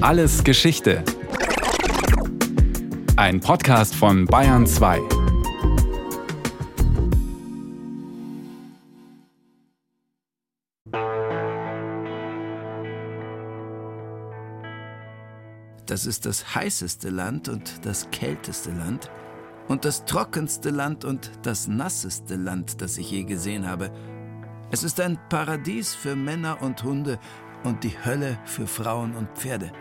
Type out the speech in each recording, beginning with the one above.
Alles Geschichte. Ein Podcast von Bayern 2. Das ist das heißeste Land und das kälteste Land und das trockenste Land und das nasseste Land, das ich je gesehen habe. Es ist ein Paradies für Männer und Hunde und die Hölle für Frauen und Pferde.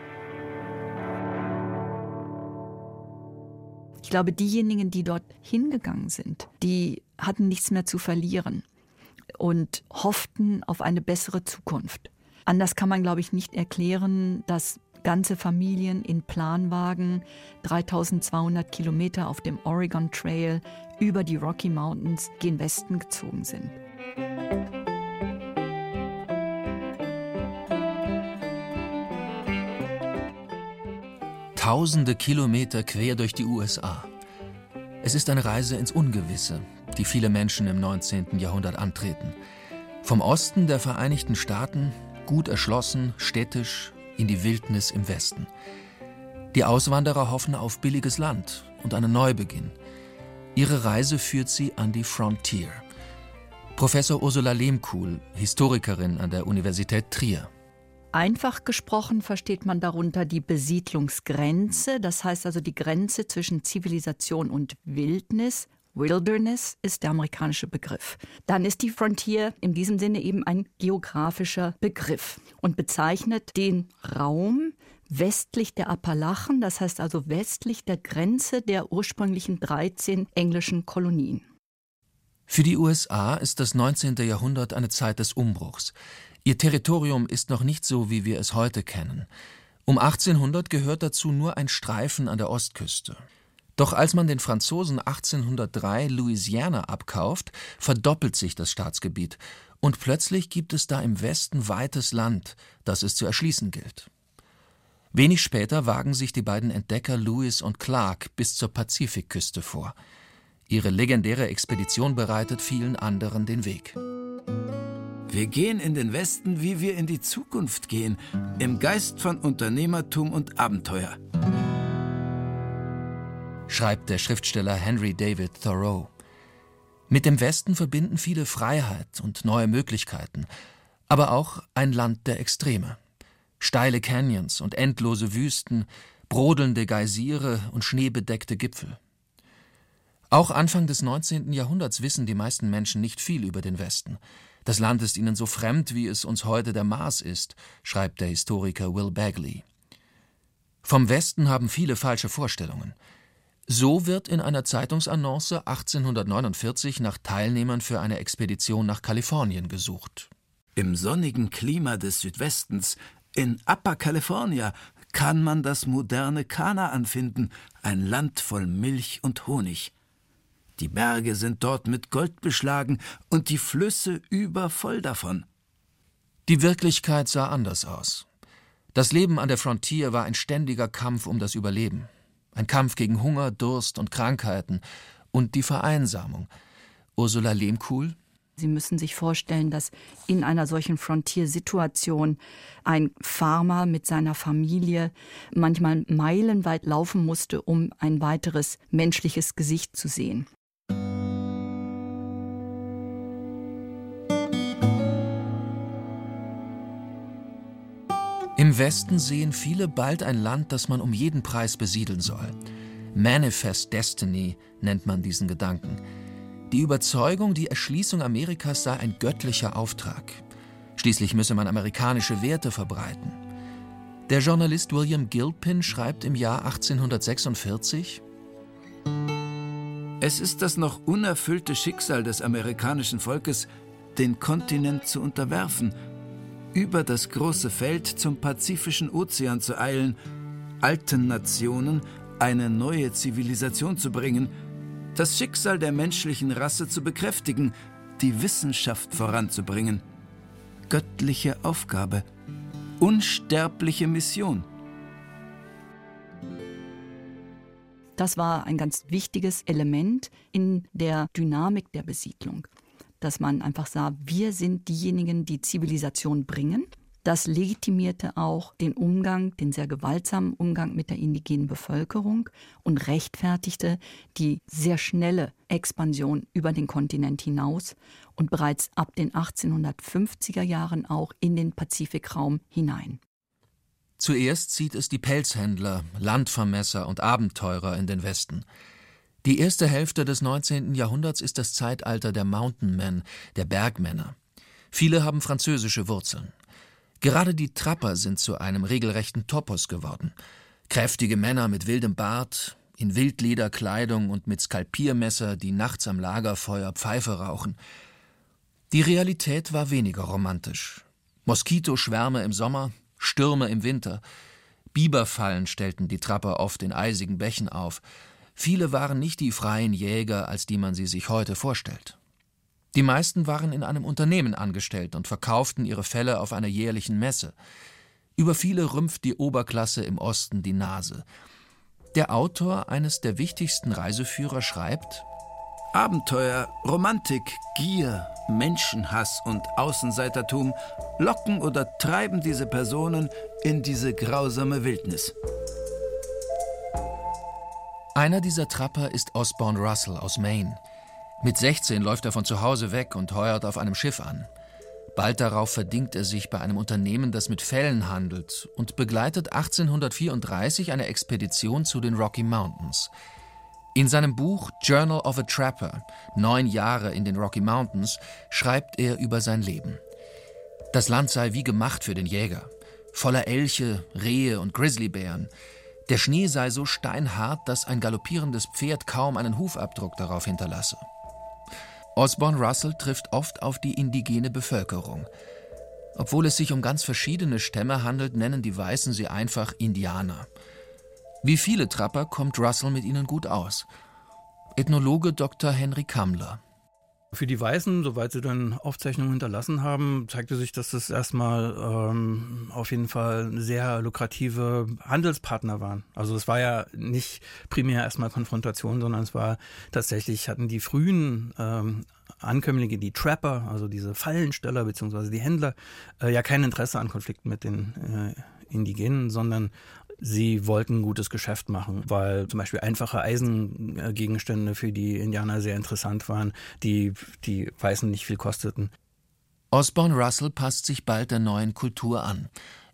Ich glaube, diejenigen, die dort hingegangen sind, die hatten nichts mehr zu verlieren und hofften auf eine bessere Zukunft. Anders kann man, glaube ich, nicht erklären, dass ganze Familien in Planwagen 3200 Kilometer auf dem Oregon Trail über die Rocky Mountains gen Westen gezogen sind. Tausende Kilometer quer durch die USA. Es ist eine Reise ins Ungewisse, die viele Menschen im 19. Jahrhundert antreten. Vom Osten der Vereinigten Staaten, gut erschlossen, städtisch, in die Wildnis im Westen. Die Auswanderer hoffen auf billiges Land und einen Neubeginn. Ihre Reise führt sie an die Frontier. Professor Ursula Lehmkuhl, Historikerin an der Universität Trier. Einfach gesprochen versteht man darunter die Besiedlungsgrenze, das heißt also die Grenze zwischen Zivilisation und Wildnis. Wilderness ist der amerikanische Begriff. Dann ist die Frontier in diesem Sinne eben ein geografischer Begriff und bezeichnet den Raum westlich der Appalachen, das heißt also westlich der Grenze der ursprünglichen 13 englischen Kolonien. Für die USA ist das 19. Jahrhundert eine Zeit des Umbruchs. Ihr Territorium ist noch nicht so, wie wir es heute kennen. Um 1800 gehört dazu nur ein Streifen an der Ostküste. Doch als man den Franzosen 1803 Louisiana abkauft, verdoppelt sich das Staatsgebiet und plötzlich gibt es da im Westen weites Land, das es zu erschließen gilt. Wenig später wagen sich die beiden Entdecker Lewis und Clark bis zur Pazifikküste vor. Ihre legendäre Expedition bereitet vielen anderen den Weg. Wir gehen in den Westen, wie wir in die Zukunft gehen, im Geist von Unternehmertum und Abenteuer. Schreibt der Schriftsteller Henry David Thoreau. Mit dem Westen verbinden viele Freiheit und neue Möglichkeiten, aber auch ein Land der Extreme. Steile Canyons und endlose Wüsten, brodelnde Geysire und schneebedeckte Gipfel. Auch Anfang des 19. Jahrhunderts wissen die meisten Menschen nicht viel über den Westen. Das Land ist ihnen so fremd, wie es uns heute der Mars ist, schreibt der Historiker Will Bagley. Vom Westen haben viele falsche Vorstellungen. So wird in einer Zeitungsannonce 1849 nach Teilnehmern für eine Expedition nach Kalifornien gesucht. Im sonnigen Klima des Südwestens, in Upper California, kann man das moderne Kanaan finden, ein Land voll Milch und Honig. Die Berge sind dort mit Gold beschlagen und die Flüsse übervoll davon. Die Wirklichkeit sah anders aus. Das Leben an der Frontier war ein ständiger Kampf um das Überleben. Ein Kampf gegen Hunger, Durst und Krankheiten und die Vereinsamung. Ursula Lehmkuhl? Sie müssen sich vorstellen, dass in einer solchen Frontiersituation ein Farmer mit seiner Familie manchmal meilenweit laufen musste, um ein weiteres menschliches Gesicht zu sehen. Im Westen sehen viele bald ein Land, das man um jeden Preis besiedeln soll. Manifest Destiny nennt man diesen Gedanken. Die Überzeugung, die Erschließung Amerikas sei ein göttlicher Auftrag. Schließlich müsse man amerikanische Werte verbreiten. Der Journalist William Gilpin schreibt im Jahr 1846 Es ist das noch unerfüllte Schicksal des amerikanischen Volkes, den Kontinent zu unterwerfen – über das große Feld zum Pazifischen Ozean zu eilen, alten Nationen eine neue Zivilisation zu bringen, das Schicksal der menschlichen Rasse zu bekräftigen, die Wissenschaft voranzubringen. Göttliche Aufgabe, unsterbliche Mission. Das war ein ganz wichtiges Element in der Dynamik der Besiedlung dass man einfach sah, wir sind diejenigen, die Zivilisation bringen. Das legitimierte auch den Umgang, den sehr gewaltsamen Umgang mit der indigenen Bevölkerung und rechtfertigte die sehr schnelle Expansion über den Kontinent hinaus und bereits ab den 1850er Jahren auch in den Pazifikraum hinein. Zuerst zieht es die Pelzhändler, Landvermesser und Abenteurer in den Westen. Die erste Hälfte des 19. Jahrhunderts ist das Zeitalter der Mountain Men, der Bergmänner. Viele haben französische Wurzeln. Gerade die Trapper sind zu einem regelrechten Topos geworden. Kräftige Männer mit wildem Bart, in Wildlederkleidung und mit Skalpiermesser, die nachts am Lagerfeuer Pfeife rauchen. Die Realität war weniger romantisch. Moskitoschwärme im Sommer, Stürme im Winter. Biberfallen stellten die Trapper oft in eisigen Bächen auf. Viele waren nicht die freien Jäger, als die man sie sich heute vorstellt. Die meisten waren in einem Unternehmen angestellt und verkauften ihre Felle auf einer jährlichen Messe. Über viele rümpft die Oberklasse im Osten die Nase. Der Autor eines der wichtigsten Reiseführer schreibt Abenteuer, Romantik, Gier, Menschenhass und Außenseitertum locken oder treiben diese Personen in diese grausame Wildnis. Einer dieser Trapper ist Osborne Russell aus Maine. Mit 16 läuft er von zu Hause weg und heuert auf einem Schiff an. Bald darauf verdingt er sich bei einem Unternehmen, das mit Fellen handelt, und begleitet 1834 eine Expedition zu den Rocky Mountains. In seinem Buch Journal of a Trapper, Neun Jahre in den Rocky Mountains, schreibt er über sein Leben. Das Land sei wie gemacht für den Jäger, voller Elche, Rehe und Grizzlybären. Der Schnee sei so steinhart, dass ein galoppierendes Pferd kaum einen Hufabdruck darauf hinterlasse. Osborne Russell trifft oft auf die indigene Bevölkerung. Obwohl es sich um ganz verschiedene Stämme handelt, nennen die Weißen sie einfach Indianer. Wie viele Trapper kommt Russell mit ihnen gut aus. Ethnologe Dr. Henry Kammler. Für die Weißen, soweit sie dann Aufzeichnungen hinterlassen haben, zeigte sich, dass das erstmal ähm, auf jeden Fall sehr lukrative Handelspartner waren. Also es war ja nicht primär erstmal Konfrontation, sondern es war tatsächlich, hatten die frühen ähm, Ankömmlinge, die Trapper, also diese Fallensteller beziehungsweise die Händler, äh, ja kein Interesse an Konflikten mit den äh, Indigenen, sondern Sie wollten gutes Geschäft machen, weil zum Beispiel einfache Eisengegenstände für die Indianer sehr interessant waren, die die Weißen nicht viel kosteten. Osborne Russell passt sich bald der neuen Kultur an.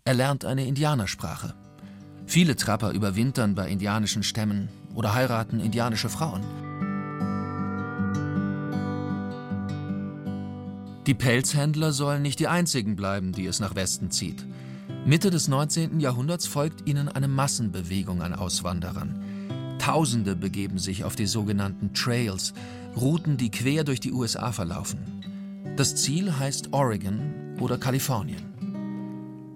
Er lernt eine Indianersprache. Viele Trapper überwintern bei indianischen Stämmen oder heiraten indianische Frauen. Die Pelzhändler sollen nicht die einzigen bleiben, die es nach Westen zieht. Mitte des 19. Jahrhunderts folgt ihnen eine Massenbewegung an Auswanderern. Tausende begeben sich auf die sogenannten Trails, Routen, die quer durch die USA verlaufen. Das Ziel heißt Oregon oder Kalifornien.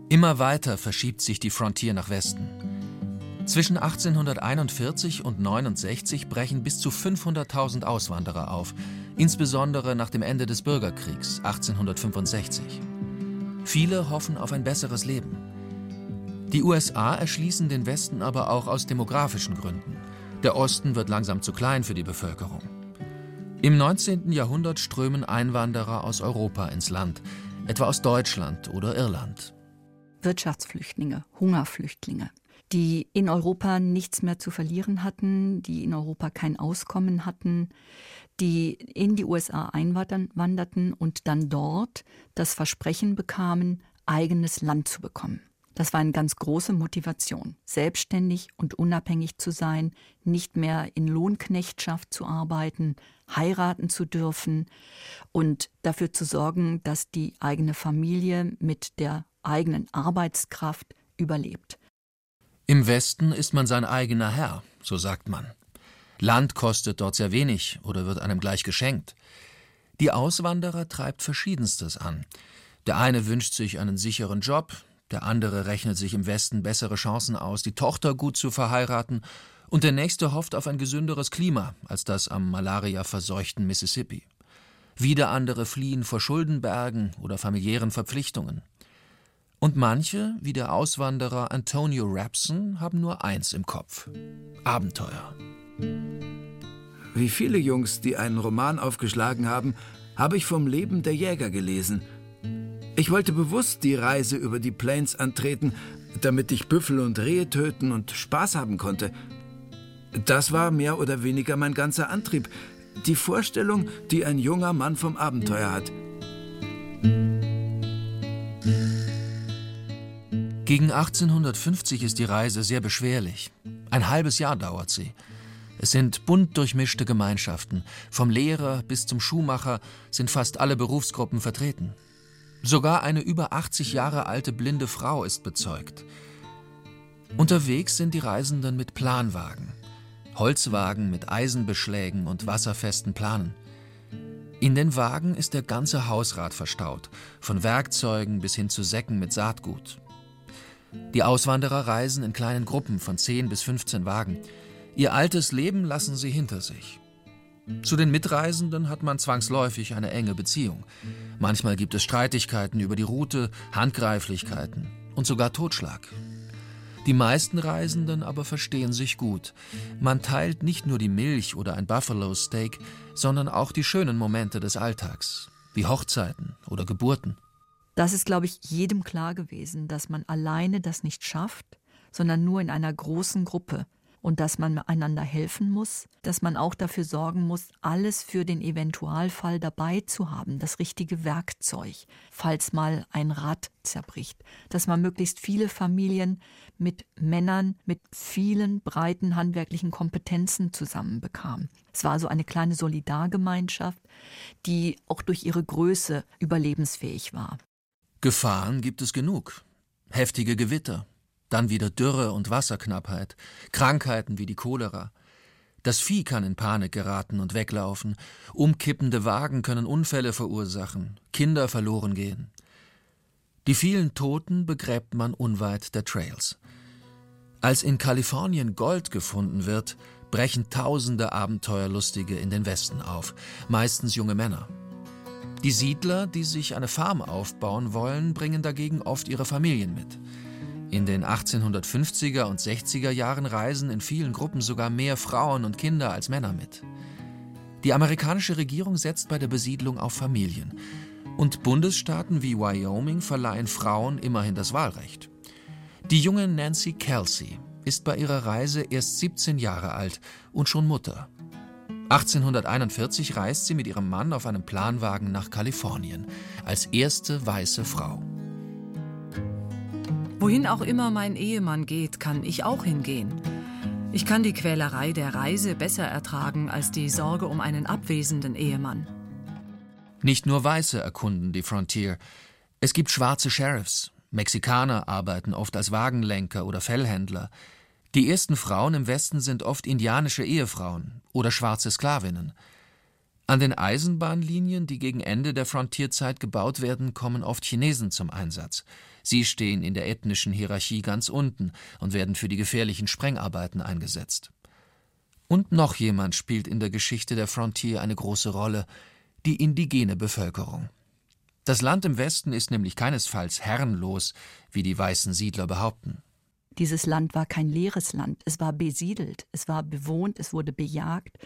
Immer weiter verschiebt sich die Frontier nach Westen. Zwischen 1841 und 69 brechen bis zu 500.000 Auswanderer auf, insbesondere nach dem Ende des Bürgerkriegs 1865. Viele hoffen auf ein besseres Leben. Die USA erschließen den Westen aber auch aus demografischen Gründen. Der Osten wird langsam zu klein für die Bevölkerung. Im 19. Jahrhundert strömen Einwanderer aus Europa ins Land, etwa aus Deutschland oder Irland. Wirtschaftsflüchtlinge, Hungerflüchtlinge, die in Europa nichts mehr zu verlieren hatten, die in Europa kein Auskommen hatten, die in die USA einwanderten und dann dort das Versprechen bekamen, eigenes Land zu bekommen. Das war eine ganz große Motivation, selbstständig und unabhängig zu sein, nicht mehr in Lohnknechtschaft zu arbeiten, heiraten zu dürfen und dafür zu sorgen, dass die eigene Familie mit der eigenen Arbeitskraft überlebt. Im Westen ist man sein eigener Herr, so sagt man. Land kostet dort sehr wenig oder wird einem gleich geschenkt. Die Auswanderer treibt Verschiedenstes an. Der eine wünscht sich einen sicheren Job, der andere rechnet sich im Westen bessere Chancen aus, die Tochter gut zu verheiraten, und der nächste hofft auf ein gesünderes Klima als das am Malaria verseuchten Mississippi. Wieder andere fliehen vor Schuldenbergen oder familiären Verpflichtungen. Und manche, wie der Auswanderer Antonio Rapson, haben nur eins im Kopf: Abenteuer. Wie viele Jungs, die einen Roman aufgeschlagen haben, habe ich vom Leben der Jäger gelesen. Ich wollte bewusst die Reise über die Plains antreten, damit ich Büffel und Rehe töten und Spaß haben konnte. Das war mehr oder weniger mein ganzer Antrieb. Die Vorstellung, die ein junger Mann vom Abenteuer hat. Gegen 1850 ist die Reise sehr beschwerlich. Ein halbes Jahr dauert sie. Es sind bunt durchmischte Gemeinschaften. Vom Lehrer bis zum Schuhmacher sind fast alle Berufsgruppen vertreten. Sogar eine über 80 Jahre alte blinde Frau ist bezeugt. Unterwegs sind die Reisenden mit Planwagen. Holzwagen mit Eisenbeschlägen und wasserfesten Planen. In den Wagen ist der ganze Hausrat verstaut, von Werkzeugen bis hin zu Säcken mit Saatgut. Die Auswanderer reisen in kleinen Gruppen von 10 bis 15 Wagen. Ihr altes Leben lassen sie hinter sich. Zu den Mitreisenden hat man zwangsläufig eine enge Beziehung. Manchmal gibt es Streitigkeiten über die Route, Handgreiflichkeiten und sogar Totschlag. Die meisten Reisenden aber verstehen sich gut. Man teilt nicht nur die Milch oder ein Buffalo Steak, sondern auch die schönen Momente des Alltags, wie Hochzeiten oder Geburten. Das ist, glaube ich, jedem klar gewesen, dass man alleine das nicht schafft, sondern nur in einer großen Gruppe und dass man einander helfen muss, dass man auch dafür sorgen muss, alles für den Eventualfall dabei zu haben, das richtige Werkzeug, falls mal ein Rad zerbricht, dass man möglichst viele Familien mit Männern mit vielen breiten handwerklichen Kompetenzen zusammenbekam. Es war also eine kleine Solidargemeinschaft, die auch durch ihre Größe überlebensfähig war. Gefahren gibt es genug. Heftige Gewitter, dann wieder Dürre und Wasserknappheit, Krankheiten wie die Cholera. Das Vieh kann in Panik geraten und weglaufen, umkippende Wagen können Unfälle verursachen, Kinder verloren gehen. Die vielen Toten begräbt man unweit der Trails. Als in Kalifornien Gold gefunden wird, brechen tausende Abenteuerlustige in den Westen auf, meistens junge Männer. Die Siedler, die sich eine Farm aufbauen wollen, bringen dagegen oft ihre Familien mit. In den 1850er und 60er Jahren reisen in vielen Gruppen sogar mehr Frauen und Kinder als Männer mit. Die amerikanische Regierung setzt bei der Besiedlung auf Familien. Und Bundesstaaten wie Wyoming verleihen Frauen immerhin das Wahlrecht. Die junge Nancy Kelsey ist bei ihrer Reise erst 17 Jahre alt und schon Mutter. 1841 reist sie mit ihrem Mann auf einem Planwagen nach Kalifornien als erste weiße Frau. Wohin auch immer mein Ehemann geht, kann ich auch hingehen. Ich kann die Quälerei der Reise besser ertragen als die Sorge um einen abwesenden Ehemann. Nicht nur Weiße erkunden die Frontier. Es gibt schwarze Sheriffs. Mexikaner arbeiten oft als Wagenlenker oder Fellhändler. Die ersten Frauen im Westen sind oft indianische Ehefrauen oder schwarze Sklavinnen. An den Eisenbahnlinien, die gegen Ende der Frontierzeit gebaut werden, kommen oft Chinesen zum Einsatz. Sie stehen in der ethnischen Hierarchie ganz unten und werden für die gefährlichen Sprengarbeiten eingesetzt. Und noch jemand spielt in der Geschichte der Frontier eine große Rolle, die indigene Bevölkerung. Das Land im Westen ist nämlich keinesfalls herrenlos, wie die weißen Siedler behaupten. Dieses Land war kein leeres Land, es war besiedelt, es war bewohnt, es wurde bejagt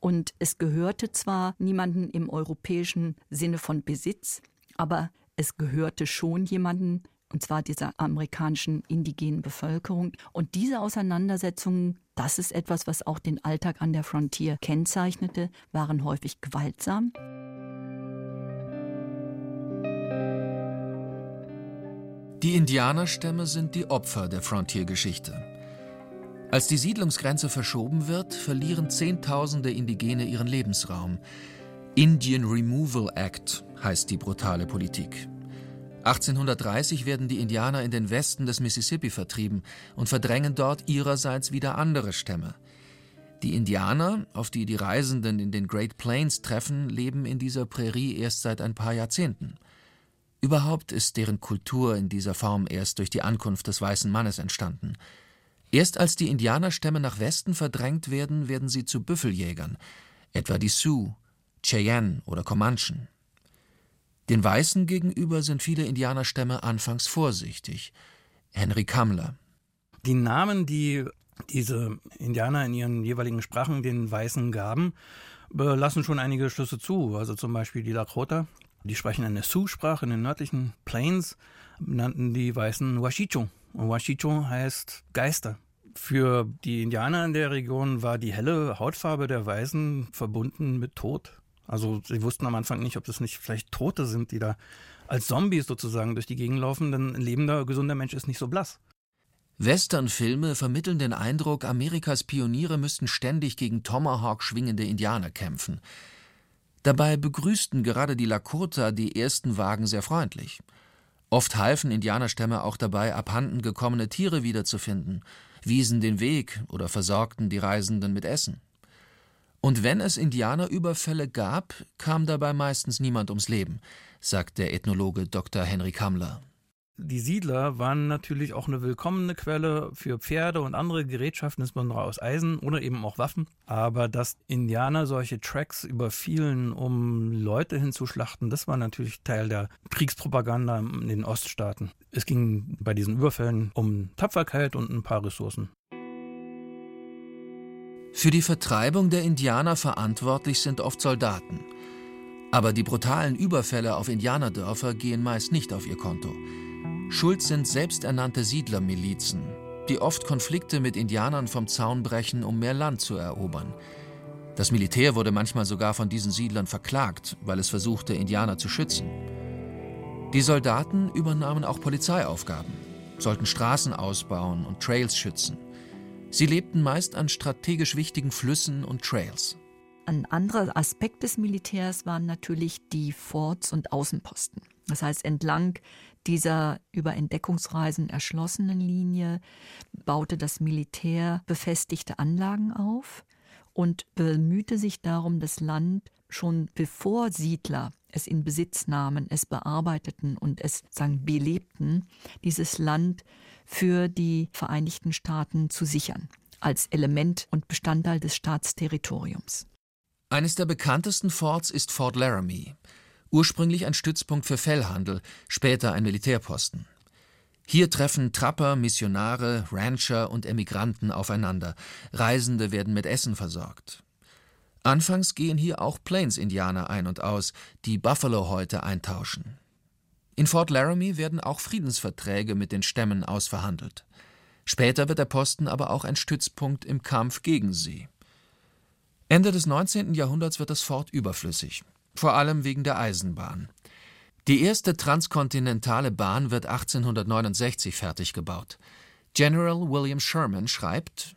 und es gehörte zwar niemanden im europäischen Sinne von Besitz, aber es gehörte schon jemanden, und zwar dieser amerikanischen indigenen Bevölkerung. Und diese Auseinandersetzungen, das ist etwas, was auch den Alltag an der Frontier kennzeichnete, waren häufig gewaltsam. Die Indianerstämme sind die Opfer der Frontiergeschichte. Als die Siedlungsgrenze verschoben wird, verlieren Zehntausende Indigene ihren Lebensraum. Indian Removal Act heißt die brutale Politik. 1830 werden die Indianer in den Westen des Mississippi vertrieben und verdrängen dort ihrerseits wieder andere Stämme. Die Indianer, auf die die Reisenden in den Great Plains treffen, leben in dieser Prärie erst seit ein paar Jahrzehnten. Überhaupt ist deren Kultur in dieser Form erst durch die Ankunft des weißen Mannes entstanden. Erst als die Indianerstämme nach Westen verdrängt werden, werden sie zu Büffeljägern, etwa die Sioux, Cheyenne oder Comanchen. Den Weißen gegenüber sind viele Indianerstämme anfangs vorsichtig. Henry Kammler. Die Namen, die diese Indianer in ihren jeweiligen Sprachen den Weißen gaben, lassen schon einige Schlüsse zu. Also zum Beispiel die Lakota Die sprechen eine Sioux-Sprache in den nördlichen Plains, nannten die Weißen Washicho. Und Washicho heißt Geister. Für die Indianer in der Region war die helle Hautfarbe der Weißen verbunden mit Tod. Also sie wussten am Anfang nicht, ob das nicht vielleicht Tote sind, die da als Zombies sozusagen durch die Gegend laufen, denn ein lebender, gesunder Mensch ist nicht so blass. Westernfilme vermitteln den Eindruck, Amerikas Pioniere müssten ständig gegen Tomahawk schwingende Indianer kämpfen. Dabei begrüßten gerade die Lakota die ersten Wagen sehr freundlich. Oft halfen Indianerstämme auch dabei, abhanden gekommene Tiere wiederzufinden, wiesen den Weg oder versorgten die Reisenden mit Essen. Und wenn es Indianerüberfälle gab, kam dabei meistens niemand ums Leben, sagt der Ethnologe Dr. Henry Kammler. Die Siedler waren natürlich auch eine willkommene Quelle für Pferde und andere Gerätschaften, insbesondere aus Eisen oder eben auch Waffen. Aber dass Indianer solche Tracks überfielen, um Leute hinzuschlachten, das war natürlich Teil der Kriegspropaganda in den Oststaaten. Es ging bei diesen Überfällen um Tapferkeit und ein paar Ressourcen. Für die Vertreibung der Indianer verantwortlich sind oft Soldaten. Aber die brutalen Überfälle auf Indianerdörfer gehen meist nicht auf ihr Konto. Schuld sind selbsternannte Siedlermilizen, die oft Konflikte mit Indianern vom Zaun brechen, um mehr Land zu erobern. Das Militär wurde manchmal sogar von diesen Siedlern verklagt, weil es versuchte, Indianer zu schützen. Die Soldaten übernahmen auch Polizeiaufgaben, sollten Straßen ausbauen und Trails schützen. Sie lebten meist an strategisch wichtigen Flüssen und Trails. Ein anderer Aspekt des Militärs waren natürlich die Forts und Außenposten. Das heißt, entlang dieser über Entdeckungsreisen erschlossenen Linie baute das Militär befestigte Anlagen auf und bemühte sich darum, das Land schon bevor Siedler es in Besitz nahmen, es bearbeiteten und es sagen belebten, dieses Land für die Vereinigten Staaten zu sichern als Element und Bestandteil des Staatsterritoriums. Eines der bekanntesten Forts ist Fort Laramie, ursprünglich ein Stützpunkt für Fellhandel, später ein Militärposten. Hier treffen Trapper, Missionare, Rancher und Emigranten aufeinander. Reisende werden mit Essen versorgt. Anfangs gehen hier auch Plains-Indianer ein und aus, die Buffalo-Häute eintauschen. In Fort Laramie werden auch Friedensverträge mit den Stämmen ausverhandelt. Später wird der Posten aber auch ein Stützpunkt im Kampf gegen sie. Ende des 19. Jahrhunderts wird das Fort überflüssig vor allem wegen der Eisenbahn. Die erste transkontinentale Bahn wird 1869 fertig gebaut. General William Sherman schreibt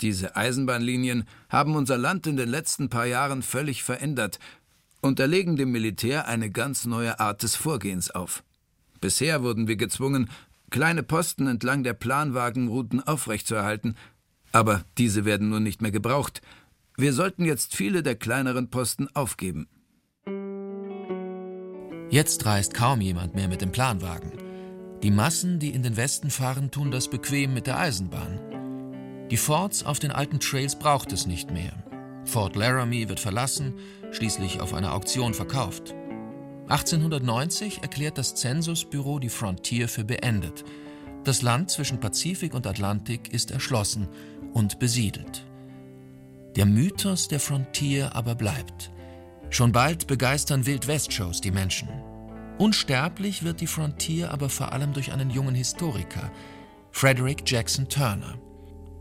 Diese Eisenbahnlinien haben unser Land in den letzten paar Jahren völlig verändert und erlegen dem Militär eine ganz neue Art des Vorgehens auf. Bisher wurden wir gezwungen, kleine Posten entlang der Planwagenrouten aufrechtzuerhalten, aber diese werden nun nicht mehr gebraucht. Wir sollten jetzt viele der kleineren Posten aufgeben. Jetzt reist kaum jemand mehr mit dem Planwagen. Die Massen, die in den Westen fahren, tun das bequem mit der Eisenbahn. Die Forts auf den alten Trails braucht es nicht mehr. Fort Laramie wird verlassen, schließlich auf einer Auktion verkauft. 1890 erklärt das Zensusbüro die Frontier für beendet. Das Land zwischen Pazifik und Atlantik ist erschlossen und besiedelt. Der Mythos der Frontier aber bleibt. Schon bald begeistern Wild-West-Shows die Menschen. Unsterblich wird die Frontier aber vor allem durch einen jungen Historiker, Frederick Jackson Turner.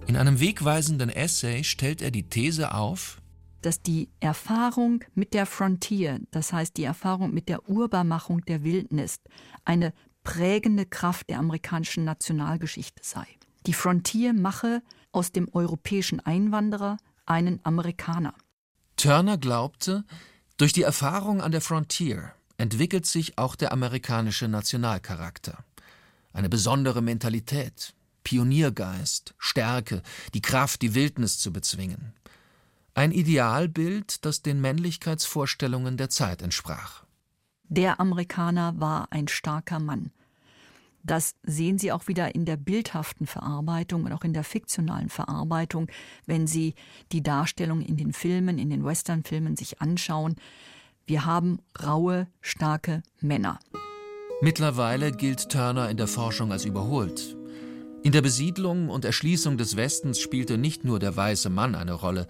In einem wegweisenden Essay stellt er die These auf, dass die Erfahrung mit der Frontier, das heißt die Erfahrung mit der Urbarmachung der Wildnis, eine prägende Kraft der amerikanischen Nationalgeschichte sei. Die Frontier mache aus dem europäischen Einwanderer einen Amerikaner. Turner glaubte, durch die Erfahrung an der Frontier entwickelt sich auch der amerikanische Nationalcharakter. Eine besondere Mentalität, Pioniergeist, Stärke, die Kraft, die Wildnis zu bezwingen. Ein Idealbild, das den Männlichkeitsvorstellungen der Zeit entsprach. Der Amerikaner war ein starker Mann. Das sehen Sie auch wieder in der bildhaften Verarbeitung und auch in der fiktionalen Verarbeitung, wenn Sie die Darstellung in den Filmen, in den Westernfilmen sich anschauen. Wir haben raue, starke Männer. Mittlerweile gilt Turner in der Forschung als überholt. In der Besiedlung und Erschließung des Westens spielte nicht nur der weiße Mann eine Rolle,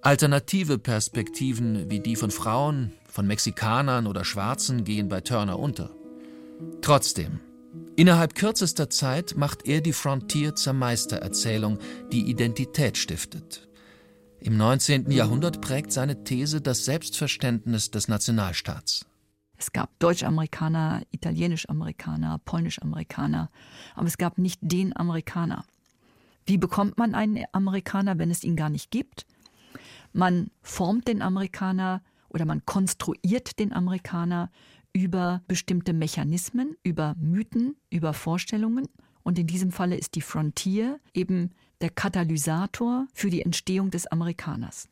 Alternative Perspektiven wie die von Frauen, von Mexikanern oder Schwarzen gehen bei Turner unter. Trotzdem, innerhalb kürzester Zeit macht er die Frontier zur Meistererzählung, die Identität stiftet. Im 19. Jahrhundert prägt seine These das Selbstverständnis des Nationalstaats. Es gab Deutsch-Amerikaner, Italienisch-Amerikaner, Polnisch-Amerikaner, aber es gab nicht den Amerikaner. Wie bekommt man einen Amerikaner, wenn es ihn gar nicht gibt? Man formt den Amerikaner oder man konstruiert den Amerikaner über bestimmte Mechanismen, über Mythen, über Vorstellungen. Und in diesem Falle ist die Frontier eben der Katalysator für die Entstehung des Amerikaners.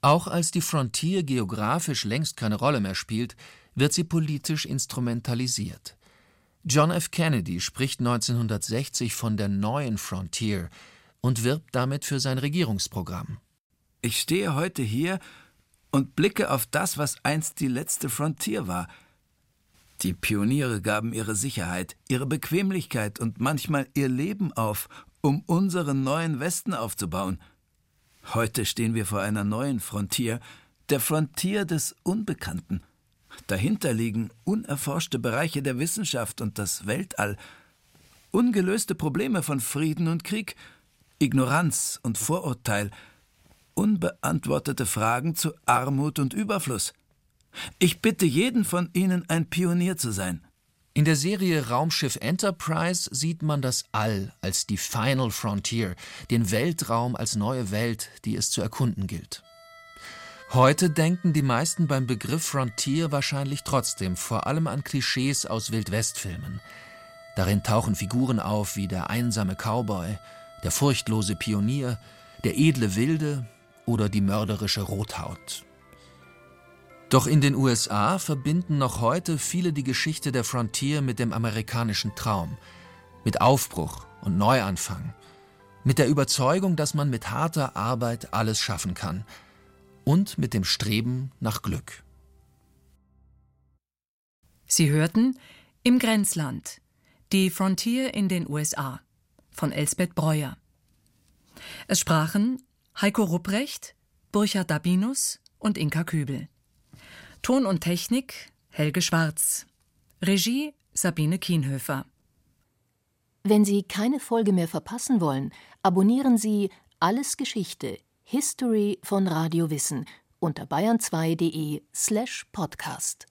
Auch als die Frontier geografisch längst keine Rolle mehr spielt, wird sie politisch instrumentalisiert. John F. Kennedy spricht 1960 von der neuen Frontier und wirbt damit für sein Regierungsprogramm. Ich stehe heute hier und blicke auf das, was einst die letzte Frontier war. Die Pioniere gaben ihre Sicherheit, ihre Bequemlichkeit und manchmal ihr Leben auf, um unseren neuen Westen aufzubauen. Heute stehen wir vor einer neuen Frontier, der Frontier des Unbekannten. Dahinter liegen unerforschte Bereiche der Wissenschaft und das Weltall, ungelöste Probleme von Frieden und Krieg, Ignoranz und Vorurteil, unbeantwortete Fragen zu Armut und Überfluss. Ich bitte jeden von Ihnen, ein Pionier zu sein. In der Serie Raumschiff Enterprise sieht man das All als die Final Frontier, den Weltraum als neue Welt, die es zu erkunden gilt. Heute denken die meisten beim Begriff Frontier wahrscheinlich trotzdem vor allem an Klischees aus Wildwestfilmen. Darin tauchen Figuren auf wie der einsame Cowboy, der furchtlose Pionier, der edle Wilde oder die mörderische Rothaut. Doch in den USA verbinden noch heute viele die Geschichte der Frontier mit dem amerikanischen Traum, mit Aufbruch und Neuanfang, mit der Überzeugung, dass man mit harter Arbeit alles schaffen kann – und mit dem Streben nach Glück. Sie hörten Im Grenzland Die Frontier in den USA von Elsbeth Breuer. Es sprachen Heiko Rupprecht, Burchard Dabinus und Inka Kübel. Ton und Technik Helge Schwarz. Regie Sabine Kienhöfer. Wenn Sie keine Folge mehr verpassen wollen, abonnieren Sie Alles Geschichte History von Radio Wissen unter bayern2.de slash podcast.